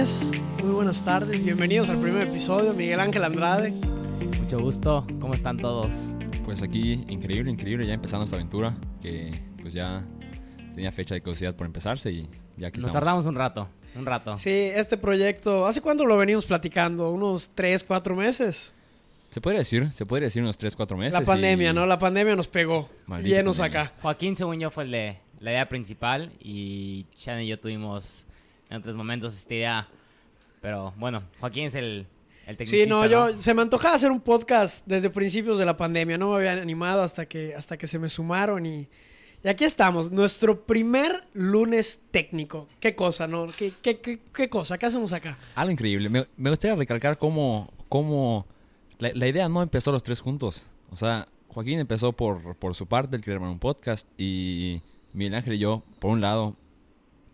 tardes, muy buenas tardes. Bienvenidos al primer episodio. Miguel Ángel Andrade. Mucho gusto, ¿cómo están todos? Pues aquí, increíble, increíble, ya empezando esta aventura que pues ya tenía fecha de caducidad por empezarse y ya aquí Nos estamos. tardamos un rato, un rato. Sí, este proyecto, ¿hace cuánto lo venimos platicando? ¿Unos 3, 4 meses? Se podría decir, se podría decir unos 3, 4 meses. La pandemia, y- ¿no? La pandemia nos pegó. Maldita Llenos pandemia. acá. Joaquín, según yo, fue el de la idea principal y Shannon y yo tuvimos en otros momentos esta idea. Pero bueno, Joaquín es el, el tecnicista, Sí, no, yo se me antojaba hacer un podcast desde principios de la pandemia. No me había animado hasta que, hasta que se me sumaron y, y aquí estamos. Nuestro primer lunes técnico. ¿Qué cosa, no? ¿Qué, qué, qué, qué cosa? ¿Qué hacemos acá? Algo increíble. Me, me gustaría recalcar cómo, cómo la, la idea no empezó los tres juntos. O sea, Joaquín empezó por, por su parte, el armar un podcast, y Miguel Ángel y yo, por un lado,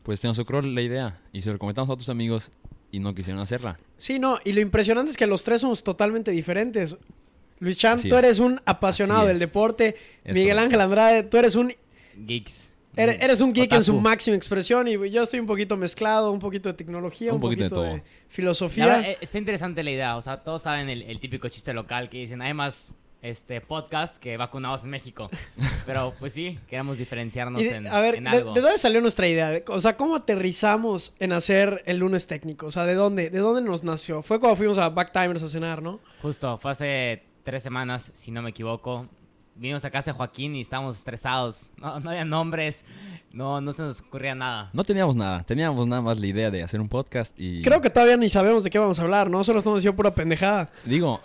pues se nos ocurrió la idea y se lo comentamos a otros amigos y no quisieron hacerla. Sí, no, y lo impresionante es que los tres somos totalmente diferentes. Luis Chan, Así tú es. eres un apasionado Así del es. deporte. Es Miguel. Ángel Andrade, tú eres un, Geeks. eres, eres un geek en su máxima expresión y yo estoy un poquito mezclado, un poquito de tecnología, un, Un poquito poquito, de de, todo. La filosofía. verdad, eh, está interesante la idea. O sea, todos saben el, el típico chiste local que dicen, hay más este, podcast que vacunados en México. Pero pues sí, queremos diferenciarnos de- en, a ver, en algo. de dónde salió nuestra idea? De- O sea, ¿cómo aterrizamos en hacer el lunes técnico? O sea, ¿de dónde, de dónde nos nació? Fue cuando fuimos a Backtimers a cenar, ¿no? Justo, fue hace tres semanas, si no me equivoco. Vinimos a casa de Joaquín y estábamos estresados. No, no había nombres, no, no se nos ocurría nada. No teníamos nada, teníamos nada más la idea de hacer un podcast y... Creo que todavía ni sabemos de qué vamos a hablar, ¿no? Solo estamos diciendo pura pendejada. Digo,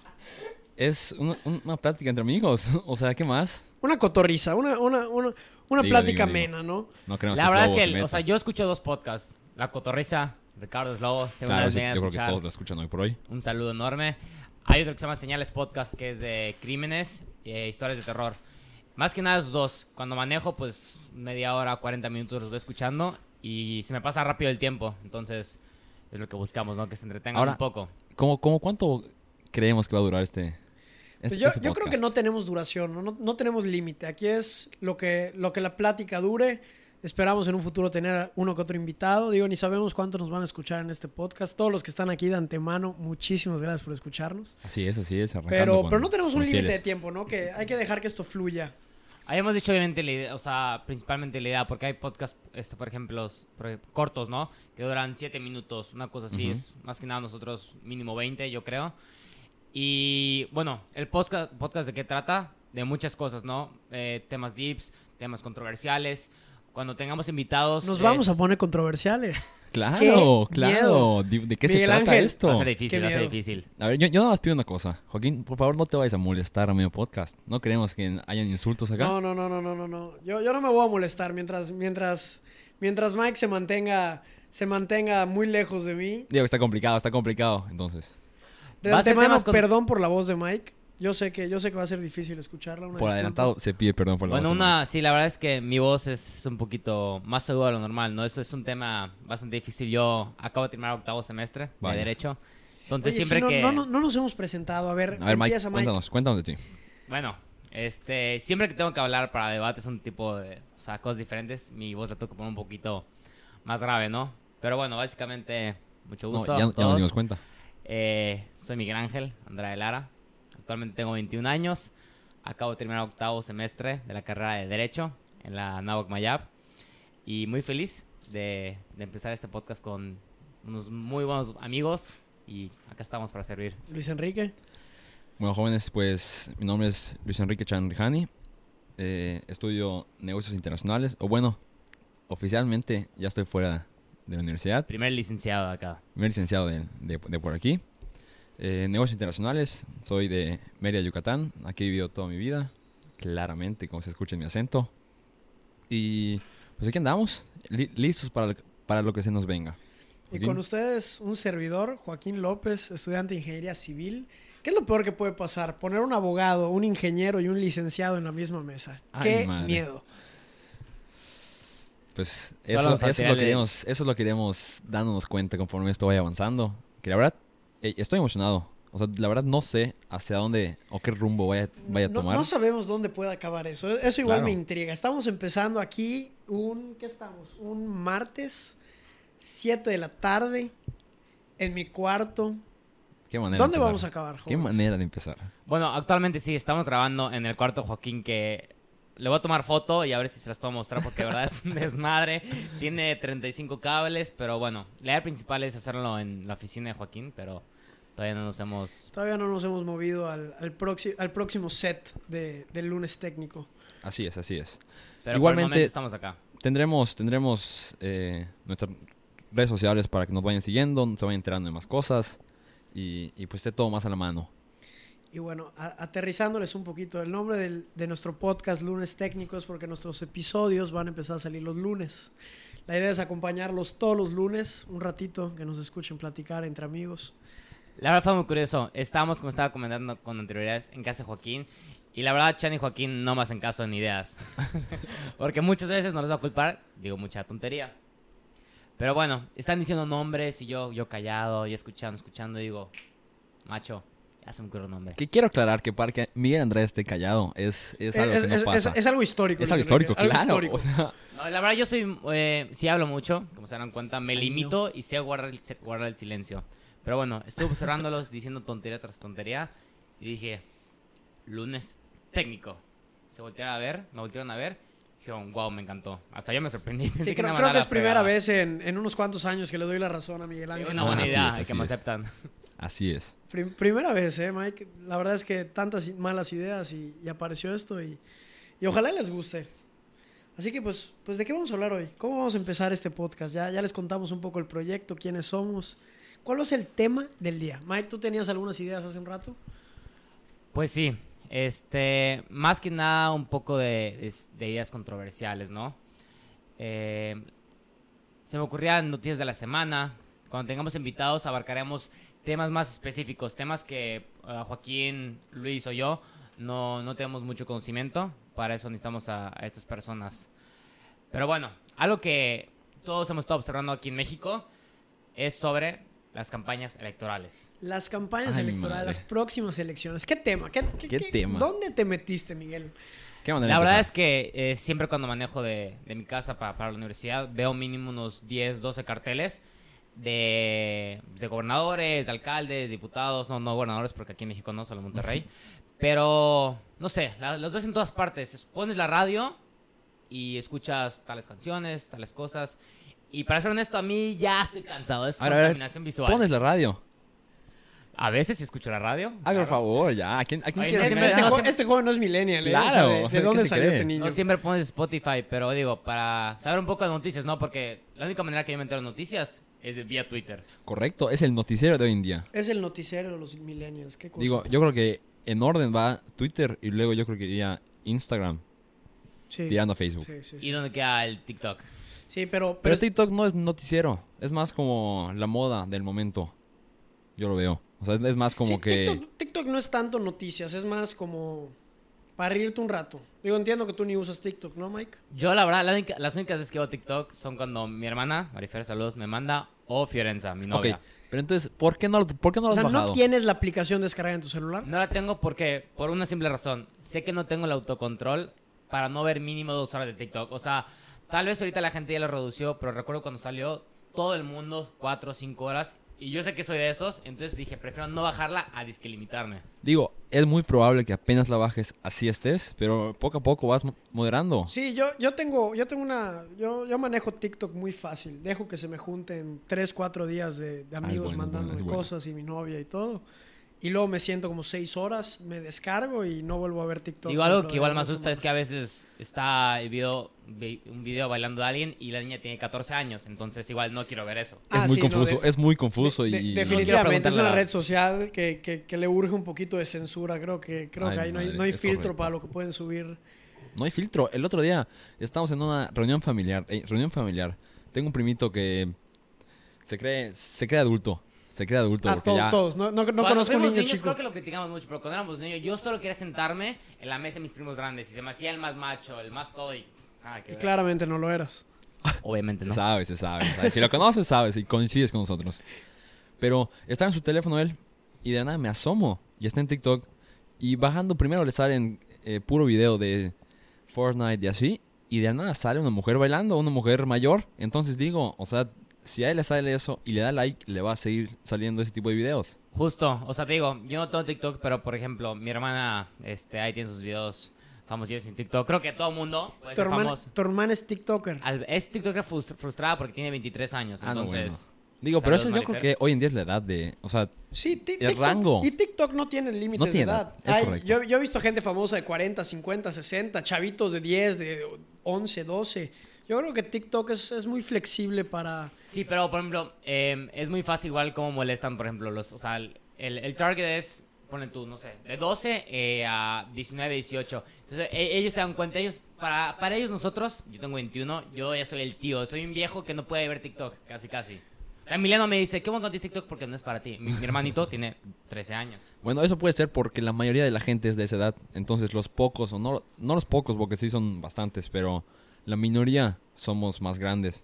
es una, una plática entre amigos, o sea, ¿qué más? Una cotorriza, una, una, una, una Digo, plática digo, digo. amena, ¿no? No queremos La que verdad es Slobo que, se el- meta. o sea, yo escucho dos podcasts. La Cotorriza, Ricardo Slobo, según Claro, las sí, medias yo creo que escuchar. todos lo escuchan hoy por hoy. Un saludo enorme. Hay otro que se llama Señales Podcast, que es de crímenes, e historias de terror. Más que nada esos dos. Cuando manejo, pues media hora, 40 minutos los voy escuchando y se me pasa rápido el tiempo. Entonces, es lo que buscamos, ¿no? Que se entretengan Ahora, un poco. ¿Cómo, cómo cuánto creemos que va a durar este, este, Pues yo, este yo creo que no tenemos duración, ¿no? No, no tenemos límite. Aquí es lo que, lo que la plática dure. Esperamos en un futuro tener uno que otro invitado. Digo, ni sabemos cuántos nos van a escuchar en este podcast. Todos los que están aquí de antemano, muchísimas gracias por escucharnos. Así es, así es, Pero, con- pero no tenemos un límite de tiempo, ¿no? Que hay que dejar que esto fluya. Habíamos dicho obviamente la idea, o sea, principalmente la idea, porque hay podcasts, este, por ejemplo, los- por- cortos, ¿no? Que duran 7 minutos, una cosa así, es más que nada nosotros mínimo 20, yo creo. Y bueno, el podcast, podcast de qué trata? De muchas cosas, ¿no? Eh, temas deeps, temas controversiales. Cuando tengamos invitados... Nos es- vamos a poner controversiales. Claro, ¡Qué claro. ¿De, de qué se trata Ángel. esto? Va a ser difícil, va a ser miedo. difícil. A ver, yo, yo nada más pido una cosa. Joaquín, por favor, no te vayas a molestar a medio podcast. No queremos que hayan insultos acá. No, no, no, no, no, no, no. Yo, yo no me voy a molestar mientras, mientras, mientras Mike se mantenga, se mantenga muy lejos de mí. Digo está complicado, está complicado. Entonces, De Va a ser antemano, con- perdón por la voz de Mike. Yo sé que, yo sé que va a ser difícil escucharla. una por disculpa. adelantado se pide perdón por la Bueno, voz de una, sí, la verdad es que mi voz es un poquito más segura de lo normal, ¿no? Eso es un tema bastante difícil. Yo acabo de terminar octavo semestre Vaya. de Derecho. Entonces, Oye, siempre no, que... no, no, no nos hemos presentado. A ver, A ver, Mike, empieza, Mike. cuéntanos, cuéntanos de ti. Bueno, este, siempre que tengo que hablar para debates un tipo de, o sea, cosas diferentes, mi voz la tengo que poner un poquito más grave, ¿no? Pero bueno, básicamente, mucho No, gusto ya, a ya todos. nos dimos cuenta. Eh, soy Miguel Ángel Andrade Lara. Actualmente tengo 21 años. Acabo de terminar octavo semestre de la carrera de Derecho en la Nahuac Mayab. Y muy feliz de, de empezar este podcast con unos muy buenos amigos. Y acá estamos para servir. Luis Enrique. Bueno, jóvenes, pues mi nombre es Luis Enrique Chanrijani. Eh, estudio negocios internacionales. O bueno, oficialmente ya estoy fuera de la universidad. Primer licenciado de acá. Primer licenciado de, de- de por aquí. Eh, negocios internacionales. Soy de Mérida, Yucatán. Aquí he vivido toda mi vida. Claramente, como se escucha en mi acento. Y pues aquí andamos. li- listos para, para lo que se nos venga. Y con ustedes, un servidor, Joaquín López, estudiante de Ingeniería Civil. ¿Qué es lo peor que puede pasar? Poner un abogado, un ingeniero y un licenciado en la misma mesa. Ay, ¡Qué madre. miedo! Pues eso, es lo que iremos, eso es lo que iremos dándonos cuenta conforme esto vaya avanzando. Que la verdad, eh, estoy emocionado. O sea, la verdad no sé hacia dónde o qué rumbo vaya, vaya a tomar. no sabemos dónde puede acabar eso. Eso igual Claro. me intriga. Estamos empezando aquí un... ¿Qué estamos? Un martes, 7 de la tarde. en mi cuarto. Qué manera ¿Dónde de vamos a acabar, Qué jóvenes? manera de empezar. Bueno, actualmente sí, estamos grabando en el cuarto Joaquín que le voy a tomar foto y a ver si se las puedo mostrar porque de verdad es un desmadre. Tiene 35 cables, pero bueno, la idea principal es hacerlo en la oficina de Joaquín, pero todavía no nos hemos... Todavía no nos hemos movido al, al, al próximo set de, del lunes técnico. Así es, así es. Pero Igualmente- por el momento estamos acá. Tendremos, tendremos eh, nuestras redes sociales para que nos vayan siguiendo, se vayan enterando de más cosas y, y pues esté todo más a la mano. Y bueno, a- aterrizándoles un poquito, el nombre del- de nuestro podcast Lunes Técnicos, porque nuestros episodios van a empezar a salir los lunes. La idea es acompañarlos todos los lunes, un ratito, que nos escuchen platicar entre amigos. La verdad fue muy curioso. Estábamos, como estaba comentando con anterioridades, en casa de Joaquín. Y la verdad, Chan y Joaquín no me hacen caso en ideas. Porque muchas veces no les va a culpar, digo mucha tontería. Pero bueno, están diciendo nombres y yo, yo callado y escuchando, escuchando y digo, macho, ya se me ocurre un nombre. Que quiero aclarar que para que Miguel Andrés esté callado es, es algo es, que no es- pasa. es- es algo histórico. Es algo histórico, Enrique, algo claro. histórico. O sea, No, la verdad, yo soy, eh, sí hablo mucho, como se dan cuenta, me Ay, no. limito y sé guardar el, guardar el silencio. Pero bueno, estuve observándolos diciendo tontería tras tontería y dije, lunes técnico. Se voltearon a ver, me voltearon a ver, dijeron, wow, me encantó. Hasta yo me sorprendí. Sí, que creo, a creo que es primera vez en, en unos cuantos años que le doy la razón a Miguel Es Ángel. una buena Así idea, es, que me es. aceptan. Así es. Prim- primera vez, ¿eh, Mike? La verdad es que tantas malas ideas y, y apareció esto y, y ojalá les guste. Así que pues, pues, ¿de qué vamos a hablar hoy? ¿Cómo vamos a empezar este podcast? Ya, ya les contamos un poco el proyecto, quiénes somos. ¿Cuál es el tema del día? Mike, ¿tú tenías algunas ideas hace un rato? Pues sí, este, más que nada un poco de, de- de ideas controversiales, ¿no? Eh, se me ocurrían noticias de la semana. Cuando tengamos invitados abarcaremos temas más específicos, temas que eh, Joaquín, Luis o yo no, no tenemos mucho conocimiento. Para eso necesitamos a, a estas personas. Pero bueno, algo que todos hemos estado observando aquí en México es sobre las campañas electorales. Las campañas Ay, electorales, madre. las próximas elecciones. ¿Qué tema? ¿Qué, qué- ¿Qué qué- tema? ¿Dónde te metiste, Miguel? ¿Qué manera La verdad es que eh, siempre cuando manejo de, de mi casa pa- para la universidad veo mínimo unos 10, 12 carteles de, de gobernadores, de alcaldes, diputados, no, no gobernadores porque aquí en México no, solo en Monterrey. Pero, no sé, la- los ves en todas partes. Es- Pones la radio y escuchas tales canciones, tales cosas. Y para ser honesto, a mí ya estoy cansado. Es A ver, a ver, contaminación visual. Pones la radio. A veces sí escucho la radio. Ay, claro. por favor, ya. ¿A quién, a quién Ay, quieres no, Este, siempre- engañar? jo- siempre- este joven no es millennial, ¿eh? Claro, O sea, ¿de, o sea, de ¿qué dónde salió cree? este niño? No siempre pones Spotify, pero digo, para saber un poco de noticias, ¿no? Porque la única manera que yo me entero de noticias es de- vía Twitter. Correcto, es el noticiero de hoy en día. Es el noticiero de los millennials. ¿Qué cosa? Digo, yo creo que en orden va Twitter y luego yo creo que iría Instagram sí. tirando a Facebook. Sí, sí, sí. ¿Y dónde queda el TikTok? Sí, pero, Pero pero TikTok no es noticiero, es más como la moda del momento. Yo lo veo. O sea, es más como sí, que... TikTok, TikTok no es tanto noticias, es más como para reírte un rato. Digo, entiendo que tú ni usas TikTok, ¿no, Mike? Yo, la verdad, la única- las únicas veces que veo TikTok son cuando mi hermana, Marifer, saludos, me manda, o Fiorenza, mi Ok, novia. pero entonces, ¿por qué no, por qué no lo O has sea, bajado? ¿no tienes la aplicación descargada en tu celular? No la tengo porque, por una simple razón, sé que no tengo el autocontrol para no ver mínimo dos horas de TikTok. O sea, tal vez ahorita la gente ya lo redució, pero recuerdo cuando salió todo el mundo, cuatro o cinco horas, y yo sé que soy de esos, entonces dije, prefiero no bajarla a disque limitarme. Digo, es muy probable que apenas la bajes así estés, pero poco a poco vas mo- moderando. Sí, yo, yo tengo, yo tengo una, yo, yo manejo TikTok muy fácil. Dejo que se me junten tres, cuatro días de, de amigos bueno, bueno, bueno. cosas y mi novia y todo. Y luego me siento como seis horas, me descargo y no vuelvo a ver TikTok. Digo, algo que de igual me asusta es que a veces está el video, vi- un video bailando a alguien y la niña tiene 14 años, entonces igual no quiero ver eso. Ah, es muy sí, no, confuso, de- es muy confuso De- de- y... definitivamente es una a- red social que, que, que le urge un poquito de censura. Creo que, creo Ay, que ahí no hay, no filtro correcto. para lo que pueden subir. No hay filtro. El otro día estábamos en una reunión familiar. eh, reunión familiar. Tengo un primito que se cree, se cree adulto. Se cree adulto Ah, porque todos, ya... todos. No, no, no cuando conozco fuimos niños chico. creo que lo criticamos mucho, pero cuando éramos niños yo solo quería sentarme en la mesa de mis primos grandes y se me hacía el más macho, el más todo y... Ah, qué Y claramente no lo eras. Obviamente Se no. sabe, se sabe, se sabe. Si lo conoces, sabes y coincides con nosotros. Pero está en su teléfono él y de nada me asomo y está en TikTok y bajando primero le salen eh, puro video de Fortnite y así y de nada sale una mujer bailando, una mujer mayor. Entonces digo, o sea, si a él le sale eso y le da like, le va a seguir saliendo ese tipo de videos. Justo, o sea, te digo, yo no tengo TikTok, pero por ejemplo, mi hermana, este, ahí tiene sus videos famosos en TikTok. Creo que todo el mundo puede Tu ser hermana, famoso. tu hermana es TikToker. Al- es TikToker frust- frustrada porque tiene 23 años, Ah, no, entonces... Digo, pero eso yo creo Marifer. que hoy en día es la edad de... O sea, Sí, El TikTok- rango. Y TikTok no tiene límites No tiene de edad. edad, correcto. yo, yo he visto gente famosa de 40, 50, 60, chavitos de 10, de 11, 12. Yo creo que TikTok es, es muy flexible para... Sí, pero por ejemplo, eh, es muy fácil igual como molestan, por ejemplo, los, o sea, el, el target es, ponen tú, no sé, de 12 eh, a 19, 18. Entonces, e- ellos se dan cuenta, ellos, para, para ellos nosotros, yo tengo 21, yo ya soy el tío, soy un viejo que no puede ver TikTok, casi, casi. O sea, Emiliano me dice, ¿qué bueno TikTok? Porque no es para ti. Mi, mi hermanito tiene 13 años. bueno, eso puede ser porque la mayoría de la gente es de esa edad. Entonces los pocos, o no, no los pocos, porque sí son bastantes, pero la minoría somos más grandes.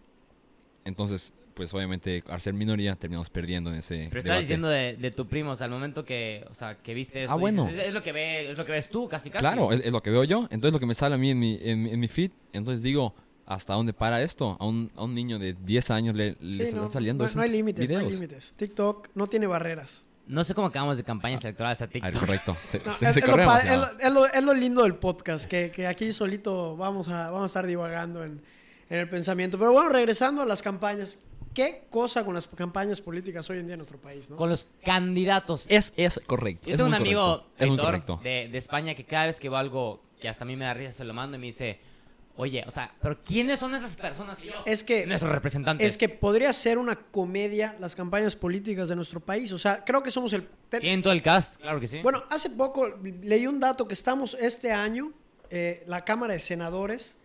Entonces, pues obviamente al ser minoría terminamos perdiendo en ese Pero estás debate. diciendo de, de tu primo, o sea, al momento que, o sea, que viste eso, Ah, bueno. dices, es, es lo que ve, es lo que ves tú, casi, casi. Claro, es, es lo que veo yo. Entonces lo que me sale a mí en mi, en, mi- en mi feed. Entonces digo, ¿hasta dónde para esto? A un, a un niño de 10 años le, está saliendo no, no hay límites, no hay límites. TikTok no tiene barreras. No sé cómo acabamos de campañas electorales a Ah, TikTok. correcto. Se, No, se- es, se es lo, es lo- es lo- es lo lindo del podcast, que, que aquí solito vamos a, vamos a estar divagando en, en el pensamiento. Pero bueno, regresando a las campañas, ¿qué cosa con las campañas políticas hoy en día en nuestro país? ¿no? Con los candidatos. Es, es correcto. Yo es tengo un amigo correcto, editor correcto. de, de España que cada vez que veo algo que hasta a mí me da risa se lo mando y me dice, oye, o sea, pero ¿quiénes son esas personas? Y yo, Es que- Nuestros representantes. Es que podría ser una comedia las campañas políticas de nuestro país. O sea, creo que somos el... Tienen todo el cast, claro que sí. Bueno, hace poco leí un dato que estamos este año, eh, la Cámara de Senadores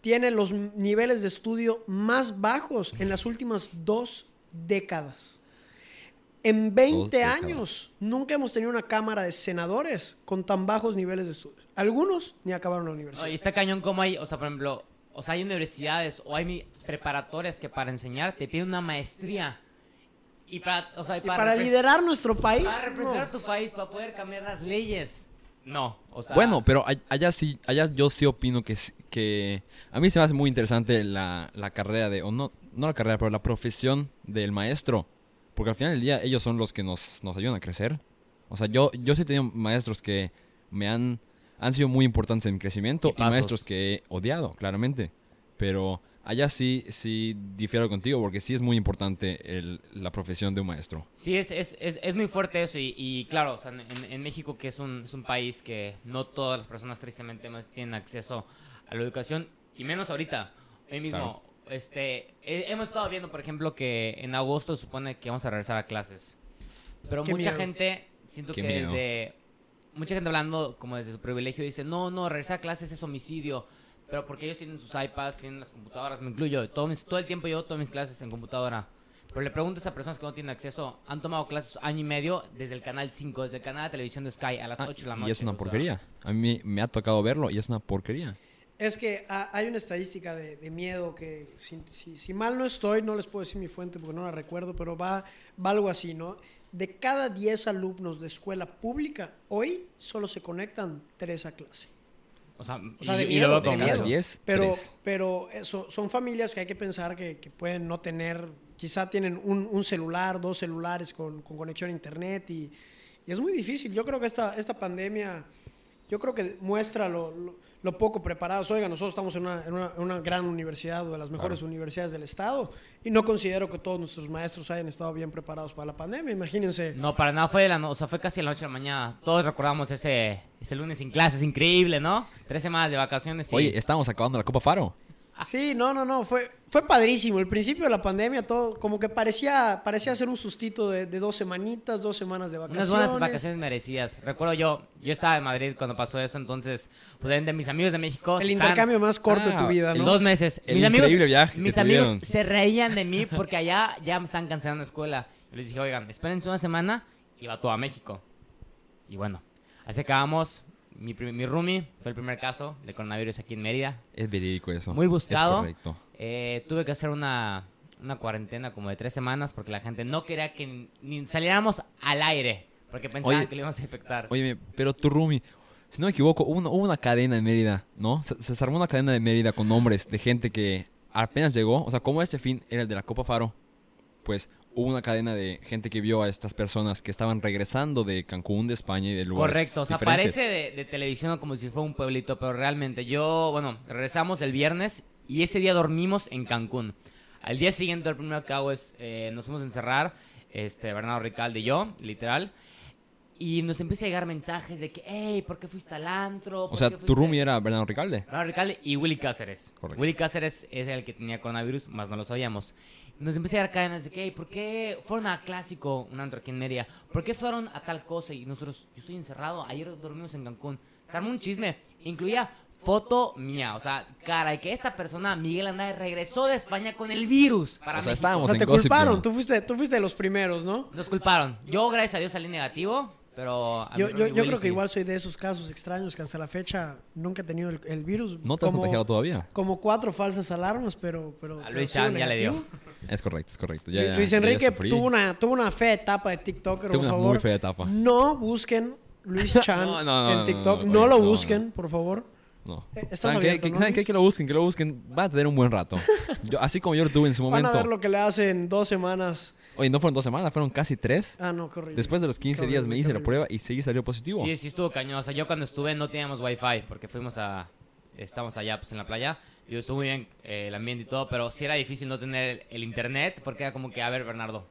tiene los niveles de estudio más bajos en las últimas dos décadas. En 20 décadas. años nunca hemos tenido una Cámara de Senadores con tan bajos niveles de estudio. Algunos ni acabaron la universidad. Y está cañón como hay, o sea, por ejemplo, o sea, hay universidades o hay preparatorias que para enseñar te piden una maestría. Y para, o sea, y y para liderar nuestro país... Para representar no. a tu país, para poder cambiar las leyes. No, o sea... Bueno, pero allá sí, allá yo sí opino que, que a mí se me hace muy interesante la, la carrera de, o no, no la carrera, pero la profesión del maestro. Porque al final del día ellos son los que nos, nos ayudan a crecer. O sea, yo, yo sí he tenido maestros que me han, han sido muy importantes en mi crecimiento y, maestros que he odiado, claramente. Pero allá sí, sí difiero contigo porque sí es muy importante el- la profesión de un maestro. Sí, es, es, es, es muy fuerte eso y, y claro, o sea, en, en México que es un, es un país que no todas las personas tristemente tienen acceso a la educación y menos ahorita. Hoy mismo, Claro. Este, he- hemos estado viendo, por ejemplo, que en agosto se supone que vamos a regresar a clases. Pero Qué mucha miedo. gente, siento Qué que miedo. desde, mucha gente hablando como desde su privilegio dice, no, no, regresar a clases es homicidio. Pero porque ellos tienen sus iPads, tienen las computadoras, me incluyo. Todo, mis- todo el tiempo yo todas mis clases en computadora. Pero le preguntas a personas que no tienen acceso, han tomado clases año y medio desde el canal 5, desde el canal de televisión de Sky a las Ah, 8 de la noche. y es una o sea. porquería. A mí me ha tocado verlo y es una porquería. Es que ha- hay una estadística de, de miedo que, si, si- si mal no estoy, no les puedo decir mi fuente porque no la recuerdo, pero va, va algo así, ¿no? De cada 10 alumnos de escuela pública, hoy solo se conectan 3 a clase. O sea, O sea, y, de y miedo, lo veo de como miedo. mucho. 10, Pero, pero eso, son familias que hay que pensar que, que pueden no tener, quizá tienen un, un celular, dos celulares con, con conexión a internet y, y es muy difícil. Yo creo que esta, esta pandemia, yo creo que muestra lo, lo- lo poco preparados. Oiga, nosotros estamos en una, en una- en una gran universidad, una de las mejores Claro. universidades del estado y no considero que todos nuestros maestros hayan estado bien preparados para la pandemia. Imagínense. No, para nada fue de la no- o sea, fue casi a la noche de la mañana. Todos recordamos ese, ese lunes sin clases, increíble, ¿no? Tres semanas de vacaciones. sí. Oye, estamos acabando la Copa Faro. Sí, no, no, no, fue, fue padrísimo. El principio de la pandemia, todo como que parecía, parecía ser un sustito de, de dos semanitas, dos semanas de vacaciones. Unas buenas vacaciones merecidas. Recuerdo yo, yo estaba en Madrid cuando pasó eso, entonces, pues de mis amigos de México. El están intercambio más corto de tu Ah, vida, en ¿no? dos meses. El mis amigos, increíble viaje mis amigos se reían de mí porque allá ya me están cancelando la escuela. Yo les dije, oigan, espérense una semana y va todo a México. Y bueno, así acabamos. Mi, mi roomie fue el primer caso de coronavirus aquí en Mérida. Es verídico eso. Muy buscado. Es correcto. Eh, tuve que hacer una, una cuarentena como de tres semanas porque la gente no quería que ni- ni saliéramos al aire porque pensaban Oye, que le íbamos a infectar. Oye, pero tu roomie, si no me equivoco, hubo una, hubo una cadena en Mérida, ¿no? Se, se armó una cadena de Mérida con nombres de gente que apenas llegó, o sea, como este fin era el de la Copa Faro, pues hubo una cadena de gente que vio a estas personas que estaban regresando de Cancún, de España y de lugares Correcto, o sea, diferentes. parece de, de televisión como si fuera un pueblito, pero realmente yo, bueno, regresamos el viernes y ese día dormimos en Cancún. Al día siguiente, el primero que hago es, eh, nos fuimos a encerrar, este, Bernardo Ricalde y yo, literal, y nos empieza a llegar mensajes de que, hey, ¿por qué fuiste al antro? O ¿Por sea, tu fuiste-" roomie era Bernardo Ricalde. Bernardo Ricalde y Willy Cáceres. Correcto. Willy Cáceres es el que tenía coronavirus, más no lo sabíamos. Nos empieza a dar cadenas de que, "Ey, ¿por qué fueron a Clásico, un antro aquí en Mérida? ¿Por qué fueron a tal cosa? Y nosotros, yo estoy encerrado, ayer dormimos en Cancún. Se armó un chisme, incluía foto mía, o sea, cara, y que esta persona, Miguel Andrade, regresó de España con el virus para O sea, México. estábamos O sea, en te Gossip culparon. Girl. Tú fuiste, tú fuiste de los primeros, ¿no? Nos culparon. Yo, gracias a Dios, salí negativo, pero... a Yo, yo, creo que igual soy de esos casos extraños que hasta la fecha nunca he tenido el, el virus. No te has Como- contagiado todavía. Como cuatro falsas alarmas, pero... pero A Luis Chan ya le dio. Es correcto, es correcto. Ya, Luis Enrique tuvo una, tuvo una fea etapa de TikToker, Tuvo por una favor. muy fea etapa. No busquen Luis Chan No, no, no, en no, TikTok. no, lo no, busquen, por favor. No. Eh, ¿estás ¿Saben qué? abierto, Que- no, ¿Saben qué? Que lo busquen, que lo busquen. Va a tener un buen rato. Yo, así como yo lo tuve en su Van a momento. ver lo que le hacen dos semanas. Oye, no fueron dos semanas, fueron casi tres. Ah, no, horrible. Después de los 15 Qué días me hice la prueba y sí salió positivo. Sí, sí estuvo cañón. O sea, yo cuando estuve no teníamos wifi porque fuimos a... Estamos allá pues en la playa. Y estuvo muy bien eh, el ambiente y todo, pero sí era difícil no tener el, el internet porque era como que, a ver, Bernardo,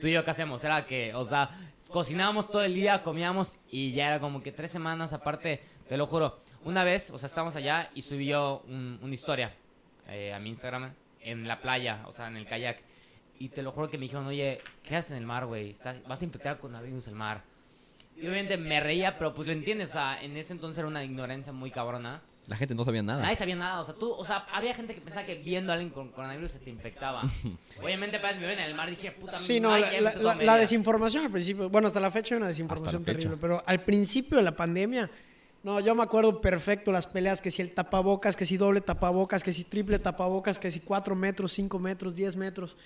tú y yo qué hacemos? Era que, o sea, cocinábamos todo el día, comíamos y ya era como que tres semanas aparte, te lo juro. Una vez, o sea, estábamos allá y subí yo un- una historia eh, a mi Instagram en la playa, o sea, en el kayak. Y te lo juro que me dijeron, oye, ¿qué haces en el mar, güey? Vas a infectar con virus el mar. Y obviamente me reía, pero pues lo entiendes, o sea, en ese entonces era una ignorancia muy cabrona. La gente no sabía nada. Nadie sabía nada, o sea, tú, o sea, había gente que pensaba que viendo a alguien con coronavirus se te infectaba. Obviamente, apenas me ven en el mar dije, puta, Sí, no, la, la- la- la desinformación al principio, bueno, hasta la fecha hay una desinformación terrible, pero al principio de la pandemia, no, yo me acuerdo perfecto las peleas, que si el tapabocas, que si doble tapabocas, que si triple tapabocas, que si 4 metros, 5 metros, 10 metros.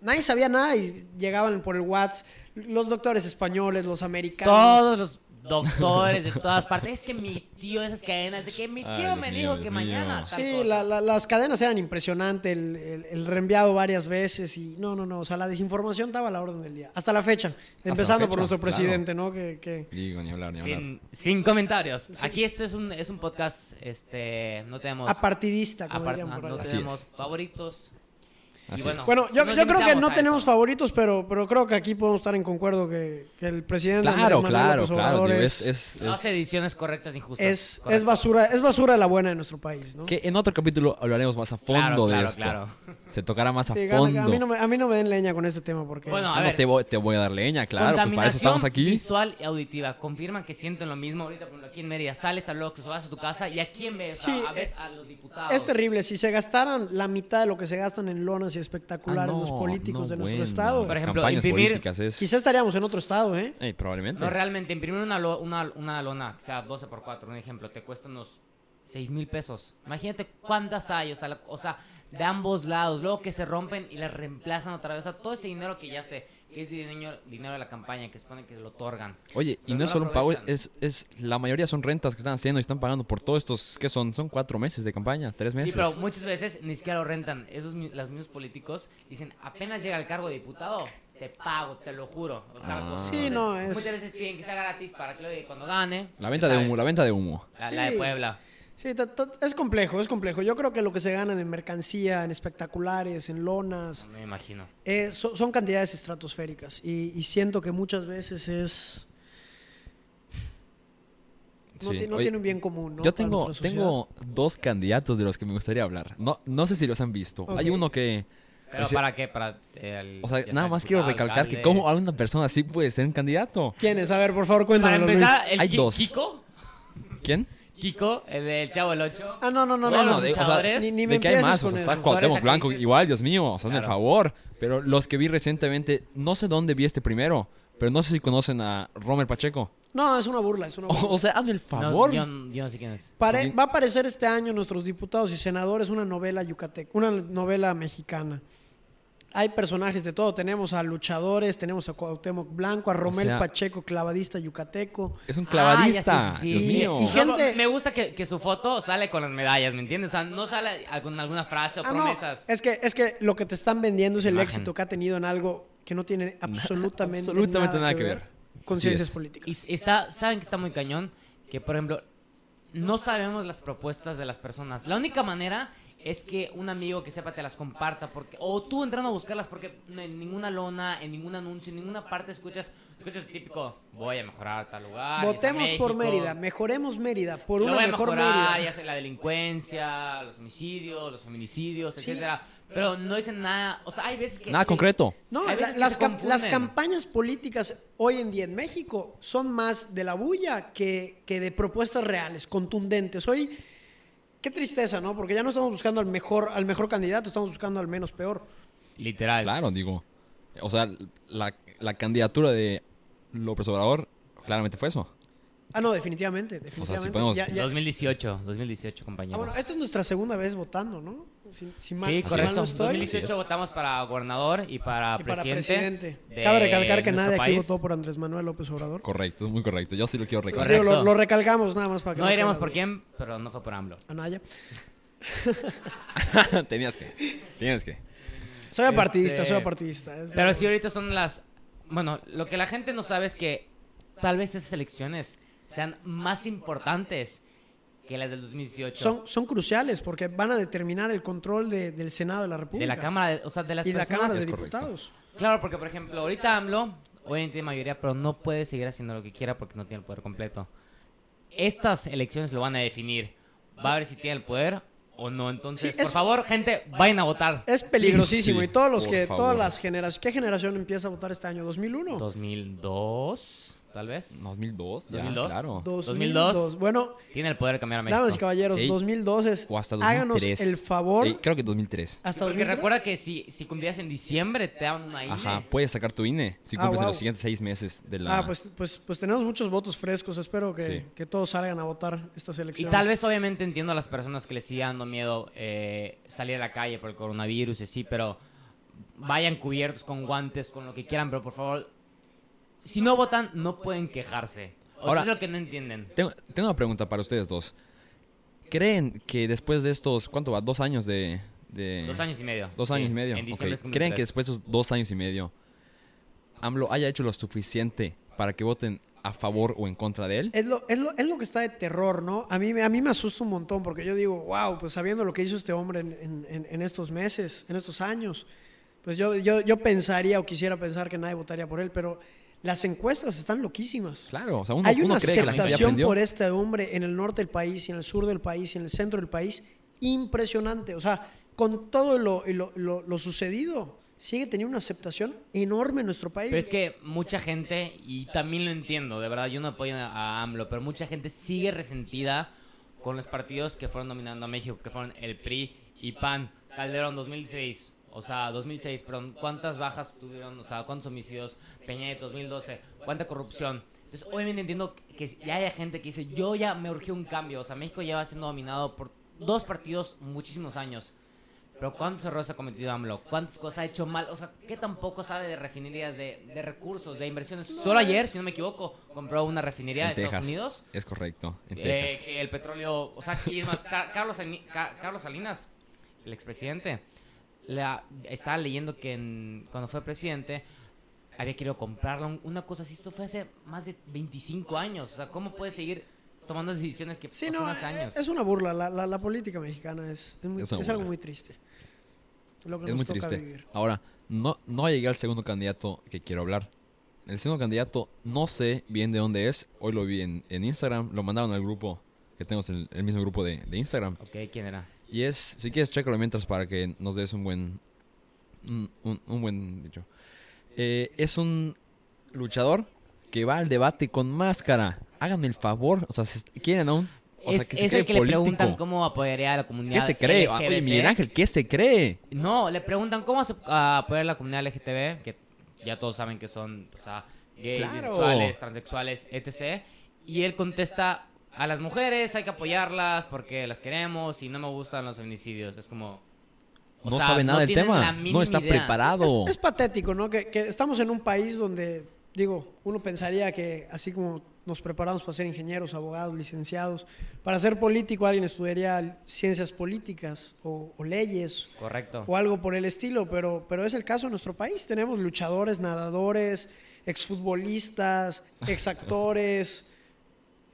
Nadie sabía nada y llegaban por el WhatsApp los doctores españoles, los americanos. Todos los doctores de todas partes. Es que mi tío, esas cadenas, de que mi Ay, tío Dios me mío, dijo Dios que mío. mañana. tal Sí, cosa. la- la- las cadenas eran impresionantes, el, el- el reenviado varias veces y no, no, no, o sea, la desinformación estaba a la orden del día. Hasta la fecha, empezando fecha, por nuestro claro. presidente, ¿no? Que, que- Digo, ni hablar, ni hablar. Sin, sin comentarios. Sí, Aquí sí. esto es un, es un podcast, este, no tenemos... apartidista, como apart- dirían por no. Así tenemos es. favoritos. Así bueno. Bueno, yo, yo creo que no tenemos eso. favoritos, pero, pero creo que aquí podemos estar en concuerdo que, que el presidente Claro, Manuel claro, López claro. Obrador digo, es, es, es, No hace ediciones correctas ni justas. es, es basura, es basura de la buena de nuestro país, ¿no? que en otro capítulo hablaremos más a fondo Claro, de claro, esto. claro. Se tocará más a Sí, fondo. a, mí no me, a mí no me den leña con este tema porque... Bueno, Ah, a no ver. te, voy, te voy a dar leña, claro. Pues para eso estamos aquí. visual y auditiva. Confirman que sienten lo mismo ahorita, por ejemplo, aquí en Mérida. Sales a Locos o vas a tu casa y a quién ves? Sí, a, a, ves eh, a los diputados. es terrible. Si se gastaran la mitad de lo que se gastan en lonas y espectaculares Ah, los políticos no, de nuestro bueno. estado, Por ejemplo, campañas imprimir- políticas es... quizá estaríamos en otro estado, ¿eh? Probablemente. No, realmente, imprimir una, lo- una, una lona, que sea 12 por 4 un ejemplo, te cuesta unos 6 mil pesos. Imagínate cuántas hay, o sea, la- o sea, de ambos lados, luego que se rompen y las reemplazan otra vez. O sea, todo ese dinero que ya sé, que es dinero, dinero de la campaña, que supone que lo otorgan. Oye, y no no es solo un pago, es, es la mayoría son rentas que están haciendo y están pagando por todos estos, ¿qué son? Son cuatro meses de campaña, tres meses. Sí, pero muchas veces ni siquiera lo rentan. Esos los mismos políticos dicen, apenas llega el cargo de diputado, te pago, te lo juro. Ah. Sí, Entonces, no, es- Muchas veces piden que sea gratis para que cuando gane. La venta de humo, la venta de humo. La, la de. Puebla. Sí, es complejo, es complejo. Yo creo que lo que se ganan en mercancía, en espectaculares, en lonas, No me imagino. eh, so- son cantidades estratosféricas. Y, y siento que muchas veces es... No, Sí. ti- no Oye, tiene un bien común, ¿no? Yo para tengo, tengo dos candidatos de los que me gustaría hablar. No, no sé si los han visto. Hay uno que... ¿Pero para qué? Para, eh, el- O sea, nada sea más quiero recalcar que cómo a una persona así puede ser un candidato. ¿Quién es? A ver, por favor, Para cuéntamelo, Luis. empezar, el Hay dos. Kiko. ¿Quién? Kiko, el del Chavo del 8. Ah, no, no, no, Bueno, no. no. de- luchadores, ni, ni me de que hay más, o sea, está Cuauhtémoc. Blanco, igual, Dios mío, el Claro. favor. Pero los que vi recientemente, no sé dónde vi este primero, pero no sé si conocen a Romer Pacheco. No, es una burla, es una burla. O, o sea, hazme el No, favor. yo, yo no sé quién es. Pare- va a aparecer este año nuestros diputados y senadores una novela yucateca, una novela mexicana. Hay personajes de todo. Tenemos a luchadores, tenemos a Cuauhtémoc Blanco, a Romel sea- Pacheco, clavadista yucateco. Es un clavadista. ya, sí, sí, Dios sí. mío. Y Y gente-. Me gusta que, que su foto sale con las medallas, ¿me entiendes? O sea, no sale con alguna frase o Ah, no, promesas. Es que, es que lo que te están vendiendo es el Imagen. éxito que ha tenido en algo que no tiene absolutamente, absolutamente nada que ver. con Así ciencias es. políticas. Y está, saben que está muy cañón, que por ejemplo, no sabemos las propuestas de las personas. La única manera es que un amigo que sepa te las comparta, porque o tú entrando a buscarlas, porque en ninguna lona, en ningún anuncio, en ninguna parte escuchas, escuchas el típico, voy a mejorar tal lugar. Votemos por Mérida, mejoremos Mérida por lo una voy a mejor mejorar, Mérida. ya sea la delincuencia, los homicidios, los feminicidios, Sí. etcétera. Pero no dicen nada, o sea, hay veces que Nada sí, concreto. No, Hay la- veces que las, se cam- confunden. las campañas políticas hoy en día en México son más de la bulla que, que de propuestas reales, contundentes. Hoy, qué tristeza, ¿no? Porque ya no estamos buscando al mejor, al mejor candidato, estamos buscando al menos peor. Literal. Claro, digo. O sea, la, la candidatura de López Obrador claramente fue eso. Ah, no, definitivamente, definitivamente. podemos- Ya- ya- 2018, 2018, Ah, compañeros. bueno, esta es nuestra segunda vez votando, ¿no? Si, si mal, Sí, si mal correcto. no estoy. 2018 Así es. votamos para gobernador y para Y para presidente. presidente. de Cabe recalcar que nadie aquí país. votó por Andrés Manuel López Obrador. Correcto, muy correcto. Yo sí lo quiero Correcto. lo, lo recalcamos nada más para que No diremos quede por quién, pero no fue por AMLO. Anaya. Tenías que. Tienes que. Soy apartidista, Este, soy apartidista. es Pero sí, ahorita son las... Bueno, lo que la gente no sabe es que tal vez estas elecciones sean más importantes que las del 2018. son, son cruciales porque van a determinar el control de- del Senado de la República. de la Cámara, de- o sea, de las y la personas... Cámara de. Diputados. Claro, porque por ejemplo, ahorita AMLO, obviamente tiene mayoría, pero no puede seguir haciendo lo que quiera porque no tiene el poder completo. Estas elecciones lo van a definir. Va a ver si tiene el poder o no. Entonces, Sí, por es- favor, gente, vayan a votar. Es peligrosísimo sí, y todos los por que, favor. todas las generaciones, ¿qué generación empieza a votar este año? ¿2001? 2002, tal vez. 2002. ya, 2002. Claro. 2002. Bueno, Tiene el poder de cambiar a México. damas y caballeros, Ey, 2002 es, O hasta háganos 2003. el favor, creo que 2003. hasta Porque 2003. recuerda que si, si cumplías en diciembre, te daban una INE. Ajá, puedes sacar tu INE si Ah, cumples en los siguientes seis meses de la. Ah, pues, pues, pues tenemos muchos votos frescos. Espero que, Sí. que todos salgan a votar estas Y elecciones. tal vez, obviamente, entiendo a las personas que les sigue dando miedo eh, salir a la calle por el coronavirus y sí, pero vayan cubiertos con guantes, con lo que quieran, pero por favor, si no votan, no pueden quejarse. O sea, Ahora- es lo que no entienden. Tengo, tengo una pregunta para ustedes dos. ¿Creen que después de estos, ¿cuánto va? Dos años de... de- Dos años y medio. Dos Sí, años y medio. En ¿Creen que después de esos dos años y medio AMLO haya hecho lo suficiente para que voten a favor o en contra de él? Es lo, es, lo, es lo que está de terror, ¿no? A mí, me- a mí me asusta un montón porque yo digo, wow, pues sabiendo lo que hizo este hombre en, en- en- en estos meses, en estos años, pues yo, yo, yo pensaría o quisiera pensar que nadie votaría por él, pero las encuestas están loquísimas. Claro, o sea, uno, Hay uno una cree que la aceptación por este hombre en el norte del país y en el sur del país y en el centro del país impresionante. O sea, con todo lo, lo, lo- lo sucedido, sigue teniendo una aceptación enorme en nuestro país. Pero es que mucha gente, y también lo entiendo, de verdad, yo no apoyo a a AMLO, pero mucha gente sigue resentida con los partidos que fueron dominando a México, que fueron el PRI y PAN. Calderón 2006, o sea, 2006, perdón, ¿cuántas bajas tuvieron? O sea, ¿cuántos homicidios? Peña Nieto 2012, ¿cuánta corrupción? Entonces, obviamente entiendo que ya haya gente que dice, yo ya me urgió un cambio, o sea, México lleva siendo dominado por dos partidos muchísimos años. Pero ¿cuántos errores ha cometido AMLO? ¿Cuántas cosas ha hecho mal? O sea, ¿qué tampoco sabe de refinerías, de, de recursos, de inversiones? Solo ayer, si no me equivoco, compró una refinería En de Estados. Unidos. Es correcto, en eh, Texas. que el petróleo... O sea, y es más, Car- Carlos, Sali- Ca- Carlos Salinas, el expresidente, la, estaba leyendo que en- cuando fue presidente había querido comprarla. un- Una cosa así, esto fue hace más de 25 años. O sea, ¿cómo puede seguir tomando decisiones que Sí, pasaron no, hace años? es una burla. La, la- la política mexicana es, es, muy- Es una es algo muy triste. Lo que Es nos muy toca triste. vivir. Ahora, no, no llegué al segundo candidato que quiero hablar. El segundo candidato, no sé bien de dónde es. Hoy lo vi en, en Instagram. Lo mandaron al grupo, que tenemos el, el mismo grupo de, de Instagram. Ok, ¿quién era? Y es, si quieres, chécalo mientras para que nos des un buen. Un, un- un buen dicho. Eh, es un luchador que va al debate con máscara. Háganme el favor. O sea, si quieren aún. O sea, es que se es cree el que le político. preguntan cómo apoyaría a la comunidad ¿Qué se cree? Ah, LGBT. Oye, Miguel Ángel, ¿qué se cree? No, le preguntan cómo se- a apoyar a la comunidad LGTB, que ya todos saben que son, o sea, gays, Claro. bisexuales, transexuales, etc. Y él contesta, a las mujeres hay que apoyarlas porque las queremos y no me gustan los feminicidios. Es como, O no sea, sabe nada no del tema. No está idea. preparado. Es, es patético, ¿no? Que, que estamos en un país donde, digo, uno pensaría que así como nos preparamos para ser ingenieros, abogados, licenciados, para ser político alguien estudiaría ciencias políticas o, o leyes Correcto. o algo por el estilo, pero, pero es el caso en nuestro país. Tenemos luchadores, nadadores, exfutbolistas, exactores.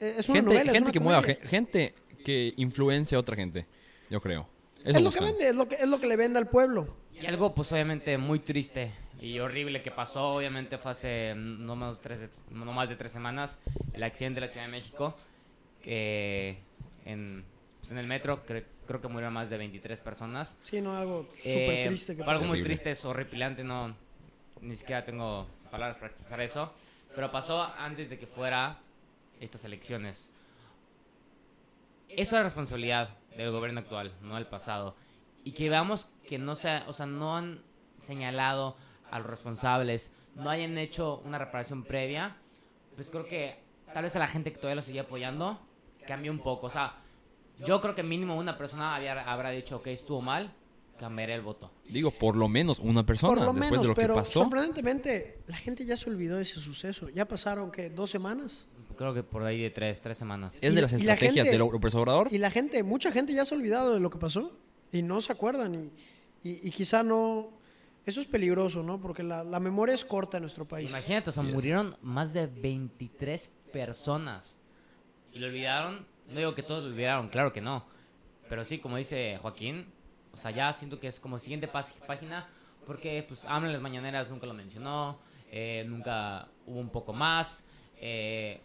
Eh, Es una gente novela, es gente una que mueva, comedia. gen- gente que influencia a otra gente, yo creo. Eso Es lo que vende, es lo que, es lo que le vende al pueblo. Y algo, pues, obviamente, muy triste y horrible que pasó, obviamente, fue hace no más, de tres, no más de tres semanas, el accidente de la Ciudad de México, que en, pues, en el metro cre- creo que murieron más de 23 personas. Sí, no, algo súper Eh, triste. Que fue algo muy triste, es horripilante, no, ni siquiera tengo palabras para expresar eso, pero pasó antes de que fuera estas elecciones. Eso es responsabilidad del gobierno actual, no del pasado. Y que veamos que no se, o sea, no han señalado a los responsables, no hayan hecho una reparación previa, pues creo que tal vez a la gente que todavía lo seguía apoyando cambió un poco. O sea, yo creo que mínimo una persona había, habrá dicho que estuvo mal, cambiaré el voto. Digo, por lo menos una persona, Por lo después menos, de lo pero que pasó. sorprendentemente la gente ya se olvidó de ese suceso. Ya pasaron, ¿qué? ¿Dos semanas? Creo que por ahí de tres, tres semanas. Es de las estrategias gente- del López Obrador. Y la gente, mucha gente ya se ha olvidado de lo que pasó y no se acuerdan. Y, y- y quizá no... Eso es peligroso, ¿no? Porque la, la memoria es corta en nuestro país. Imagínate, o sea, murieron más de 23 personas. Y lo olvidaron. No digo que todos lo olvidaron, claro que no. Pero sí, como dice Joaquín, o sea, ya siento que es como siguiente página. Porque, pues, AMLO en las mañaneras nunca lo mencionó. eh, nunca hubo un poco más. Eh,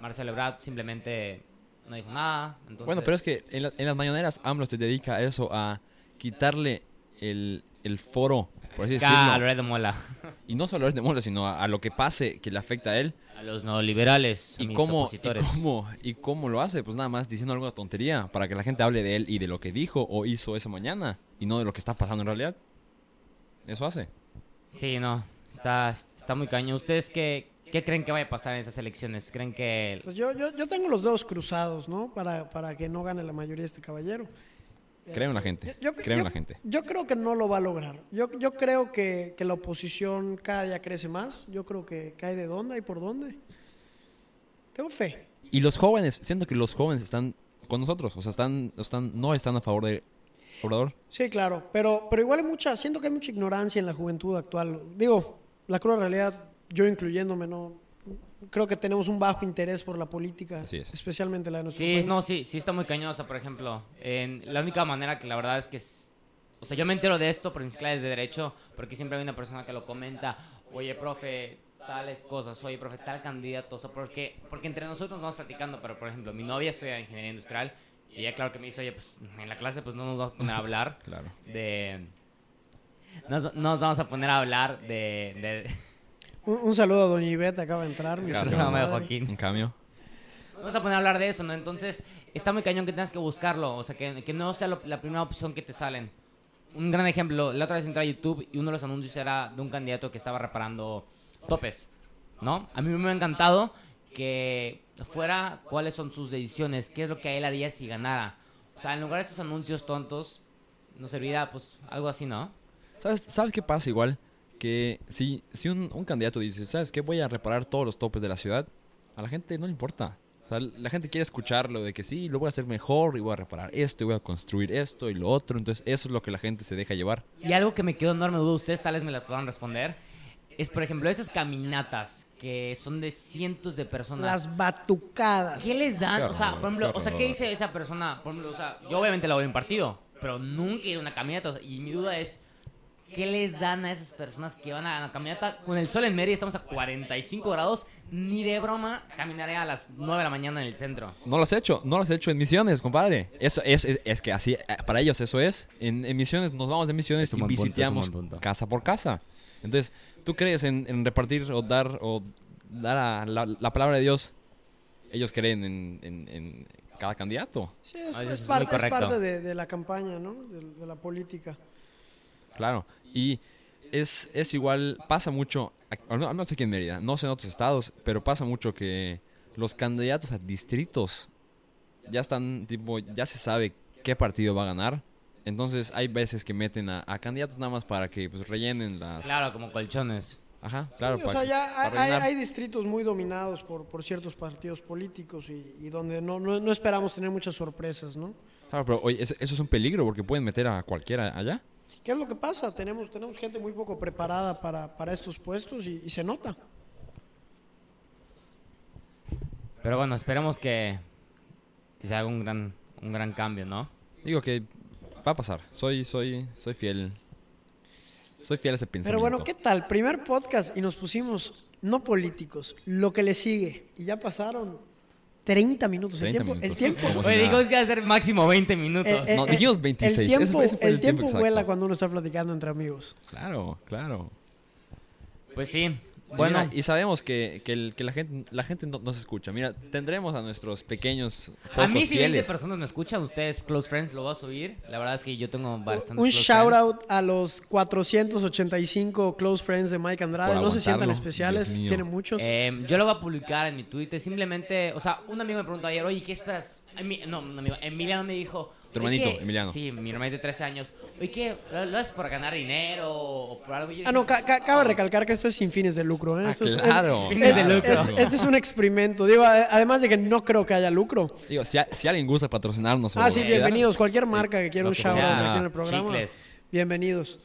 Marcelo Ebrard simplemente no dijo nada. Entonces, Bueno, pero es que en, la- en las mañaneras AMLO se dedica a eso, a quitarle el, el foro, por así decirlo. Alfredo Mola. Y no solo es de Mola, sino a, a lo que pase que le afecta a él. A los neoliberales, a ¿Y mis cómo, y, opositores. cómo, ¿Y cómo lo hace? Pues nada más diciendo alguna tontería para que la gente hable de él y de lo que dijo o hizo esa mañana y no de lo que está pasando en realidad. Eso hace. Sí, no, está, está muy caño. ¿Ustedes qué, qué creen que vaya a pasar en esas elecciones? ¿Creen que Pues yo, yo, yo tengo los dedos cruzados, ¿no? Para, para que no gane la mayoría este caballero. Creo en la gente. Yo- yo- Creo en la gente. Yo creo que no lo va a lograr. Yo, yo creo que, que la oposición cada día crece más. Yo creo que cae de dónde y por dónde. Tengo fe. Y los jóvenes, siento que los jóvenes están con nosotros. O sea, están, están, no están a favor de Obrador. Sí, claro. Pero, pero igual hay mucha, siento que hay mucha ignorancia en la juventud actual. Digo, la cruda realidad, yo incluyéndome, no. Creo que tenemos un bajo interés por la política, Así es. especialmente la de nuestro Sí, país. no, sí, sí está muy cañosa, por ejemplo. En, la única manera que la verdad es que... es- o sea, yo me entero de esto por mis clases de derecho, porque siempre hay una persona que lo comenta. Oye, profe, tales cosas. Oye, profe, tal candidato. O sea, porque, porque entre nosotros nos vamos platicando, pero por ejemplo, mi novia estudia ingeniería industrial y ella claro que me dice, oye, pues en la clase pues no nos vamos a poner a hablar Claro. de... Nos, no nos vamos a poner a hablar de... de Un, un saludo a Doña Ivette, acaba de entrar. mi madre. Joaquín. En cambio. Vamos a poner a hablar de eso, ¿no? Entonces, está muy cañón que tengas que buscarlo. O sea, que, que no sea lo- la primera opción que te salen. Un gran ejemplo, la otra vez entré a YouTube y uno de los anuncios era de un candidato que estaba reparando topes, ¿no? A mí me ha encantado que fuera cuáles son sus decisiones, qué es lo que él haría si ganara. O sea, en lugar de estos anuncios tontos, nos serviría, pues, algo así, ¿no? ¿Sabes, ¿Sabes qué pasa igual? Que si, si un, un candidato dice, ¿sabes qué? Voy a reparar todos los topes de la ciudad, a la gente no le importa. O sea, la gente quiere escuchar lo de que sí, lo voy a hacer mejor y voy a reparar esto y voy a construir esto y lo otro. Entonces, eso es lo que la gente se deja llevar. Y algo que me quedó enorme duda, ustedes tal vez me la puedan responder, es, por ejemplo, estas caminatas que son de cientos de personas. Las batucadas. ¿Qué les dan? Qué o sea, por ejemplo, qué o sea, ¿qué dice esa persona? Por ejemplo, o sea, yo obviamente la voy en partido, pero nunca he ido a una caminata. o sea, y mi duda es, ¿qué les dan a esas personas que van a una caminata con el sol en medio y estamos a 45 grados? Ni de broma caminaré a las 9 de la mañana en el centro. No lo has hecho, no lo has hecho en misiones, compadre. Eso es, es, es que así, eh, para ellos eso es. En, en misiones nos vamos de misiones y visitamos punto. casa por casa. Entonces, ¿tú crees en, en repartir o dar o dar a la, la palabra de Dios? Ellos creen en, en- en cada candidato. Sí, es, Ah, es parte, es correcto. parte de, de la campaña, ¿no? De, de la política. Claro. Y es, es igual, pasa mucho, al menos aquí en Mérida, no sé en otros estados, pero pasa mucho que los candidatos a distritos ya están, tipo, ya se sabe qué partido va a ganar. Entonces hay veces que meten a, a candidatos nada más para que pues, rellenen las... Claro, como colchones. Ajá, Sí, claro. o para sea, que- ya hay, rellenar. hay distritos muy dominados por, por ciertos partidos políticos y, y donde no, no, no esperamos tener muchas sorpresas, ¿no? Claro, pero oye, eso, eso es un peligro porque pueden meter a cualquiera allá. ¿Qué es lo que pasa? Tenemos, tenemos gente muy poco preparada para, para estos puestos y, y se nota. Pero bueno, esperemos que, que se haga un gran, un gran cambio, ¿no? Digo que va a pasar. Soy, soy, soy fiel. Soy fiel a ese Pero pensamiento. bueno, ¿qué tal? Primer podcast y nos pusimos no políticos, lo que le sigue. Y ya pasaron 30 minutos. El 30 tiempo, el minutos. tiempo, Como si Oye, nada. dijimos que iba a ser máximo 20 minutos. eh, eh, No, eh, dijimos 26. El Ese tiempo, fue- ese fue el el tiempo tiempo vuela cuando uno está platicando entre amigos. Claro, claro. Pues sí. Bueno, y sabemos que, que, el- que la gente, la gente no, no se escucha. Mira, tendremos a nuestros pequeños a mí si 20 fieles. personas me escuchan, ustedes, close friends, lo voy a subir. La verdad es que yo tengo bastantes Un close shout friends. out a los 485 close friends de Mike Andrade. Por No se sientan especiales, Dios mío. tiene muchos. Eh, yo lo voy a publicar en mi Twitter. Simplemente, o sea, un amigo me preguntó ayer, oye, ¿qué esperas? Emi- no, un amigo, Emiliano me dijo. Tu "Oye, hermanito, ¿qué?". Emiliano. Sí, mi hermanito de 13 años. Oye, ¿qué? ¿Lo, lo haces por ganar dinero o por algo? Yo Ah, no, ca- ca- cabe recalcar que esto es sin fines de lucro. ¿eh? Ah, Esto es- claro. es- Fines de es- lucro. es- este es un experimento. Digo, además de que no creo que haya lucro. Digo, si, a- si alguien gusta patrocinarnos Ah, sí, bienvenidos. Cualquier marca que quiera un shout en el programa. Chicles. Bienvenidos.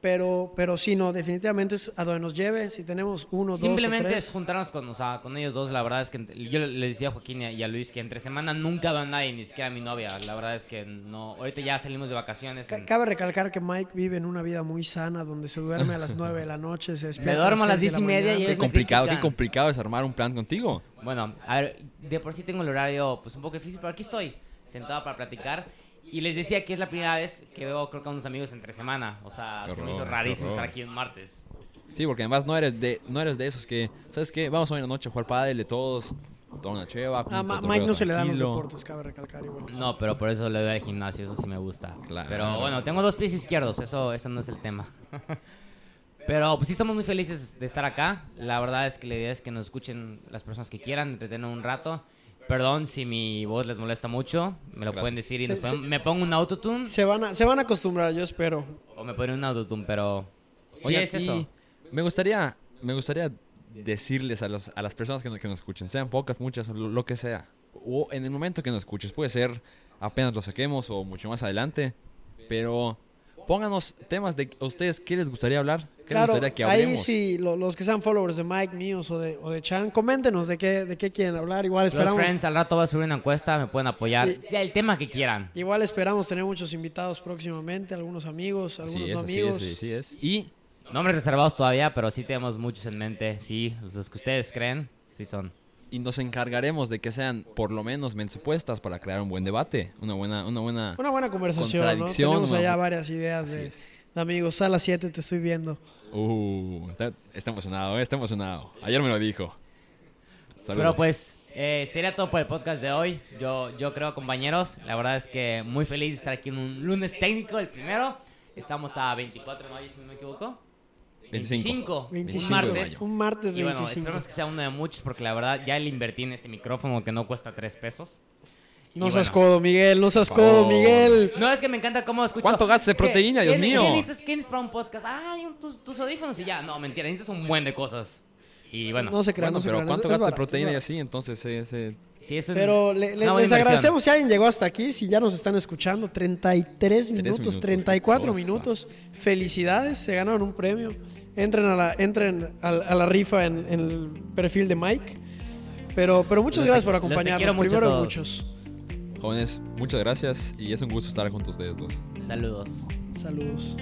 Pero, pero sí, no, definitivamente es a donde nos lleve. Si tenemos uno, Simplemente dos o es tres. juntarnos con, o sea, con ellos dos. La verdad es que yo le decía a Joaquín y a- Luis que entre semana nunca veo a nadie, ni siquiera a mi novia. La verdad es que no. Ahorita ya salimos de vacaciones. En- Cabe recalcar que Mike vive en una vida muy sana, donde se duerme a las 9 de la noche, se despierta Me duermo a las seis de 10 y media y Qué complicado, qué complicado es armar un plan contigo. Bueno, a ver, de por sí tengo el horario pues un poco difícil, pero aquí estoy, sentado para platicar. Y les decía que es la primera vez que veo, creo que a unos amigos entre semana. O sea, Qué se me hizo rarísimo estar aquí un martes. Sí, porque además no eres de, no eres de esos que, ¿sabes qué? Vamos hoy en la noche a jugar pádel de todos, una cheva. A un Ma- cotorreo Mike no se le dan los deportes, cabe recalcar igual. No, pero por eso le doy al gimnasio, eso sí me gusta. Claro. Pero bueno, tengo dos pies izquierdos, eso, eso no es el tema. Pero pues sí estamos muy felices de estar acá. La verdad es que la idea es que nos escuchen las personas que quieran, entretener un rato. Perdón si mi voz les molesta mucho, me lo Gracias. pueden decir y Se- nos se- podemos- me pongo un autotune Se van, a, se van a acostumbrar, yo espero. o me ponen un autotune, pero sí Oigan, es eso. Me gustaría, me gustaría decirles a, los, a las personas que, nos- que nos escuchen, sean pocas, muchas, lo, lo que sea. O en el momento que nos escuches, puede ser apenas lo saquemos o mucho más adelante. Pero pónganos temas de a ustedes qué les gustaría hablar, qué Claro, les gustaría que ahí hablemos. sí, lo- los que sean followers de Mike, míos o de, o de Chan, coméntenos de qué, de qué quieren hablar. Igual Los esperamos, friends, al rato voy a subir una encuesta, me pueden apoyar. Sí. El tema que quieran. igual esperamos tener muchos invitados próximamente, algunos amigos, algunos no así amigos. así es. Y Nombres reservados todavía, pero sí tenemos muchos en mente. Sí, los que ustedes creen, sí son. Y nos encargaremos de que sean por lo menos mensupuestas para crear un buen debate, una buena, una buena. Una buena conversación, ¿no? Tenemos ¿no? allá varias ideas Así de, es. amigos. Sala 7 te estoy viendo. Uh, está, está emocionado, eh, está emocionado. Ayer me lo dijo. Pero Saludos. pues, eh, sería todo por el podcast de hoy. Yo, yo creo, compañeros, la verdad es que muy feliz de estar aquí en un lunes técnico, el primero. Estamos a 24 de mayo, si no me equivoco. 25. 25, 25 un de martes. mayo. Un martes Y bueno, 25. esperemos que sea uno de muchos, porque la verdad ya le invertí en este micrófono que no cuesta 3 pesos. no y seas bueno. codo, Miguel, no seas favor. codo, Miguel. No, es que me encanta cómo escucho. ¿Cuánto gastas de ¿Qué- proteína, Dios qué- mío? ¿Qué necesitas, qué necesitas para un podcast? Ay, un- tus, tus audífonos y ya. No, mentira, necesitas un buen de cosas. Y bueno, No se crean, Bueno, no se pero crean. ¿cuánto gastas de proteína y así? Entonces, ese, sí, es un- Pero es le- les inversión. agradecemos si alguien llegó hasta aquí, si ya nos están escuchando. 33 minutos, minutos, 34 qué cosa. minutos. Felicidades, se ganaron un premio. Entren a la, entren a, a la rifa en, en el perfil de Mike. Pero, pero muchas gracias te- por los te acompañarnos. quiero mucho a Primero todos. muchos. jóvenes, muchas gracias y es un gusto estar junto a ustedes dos. Saludos. Saludos.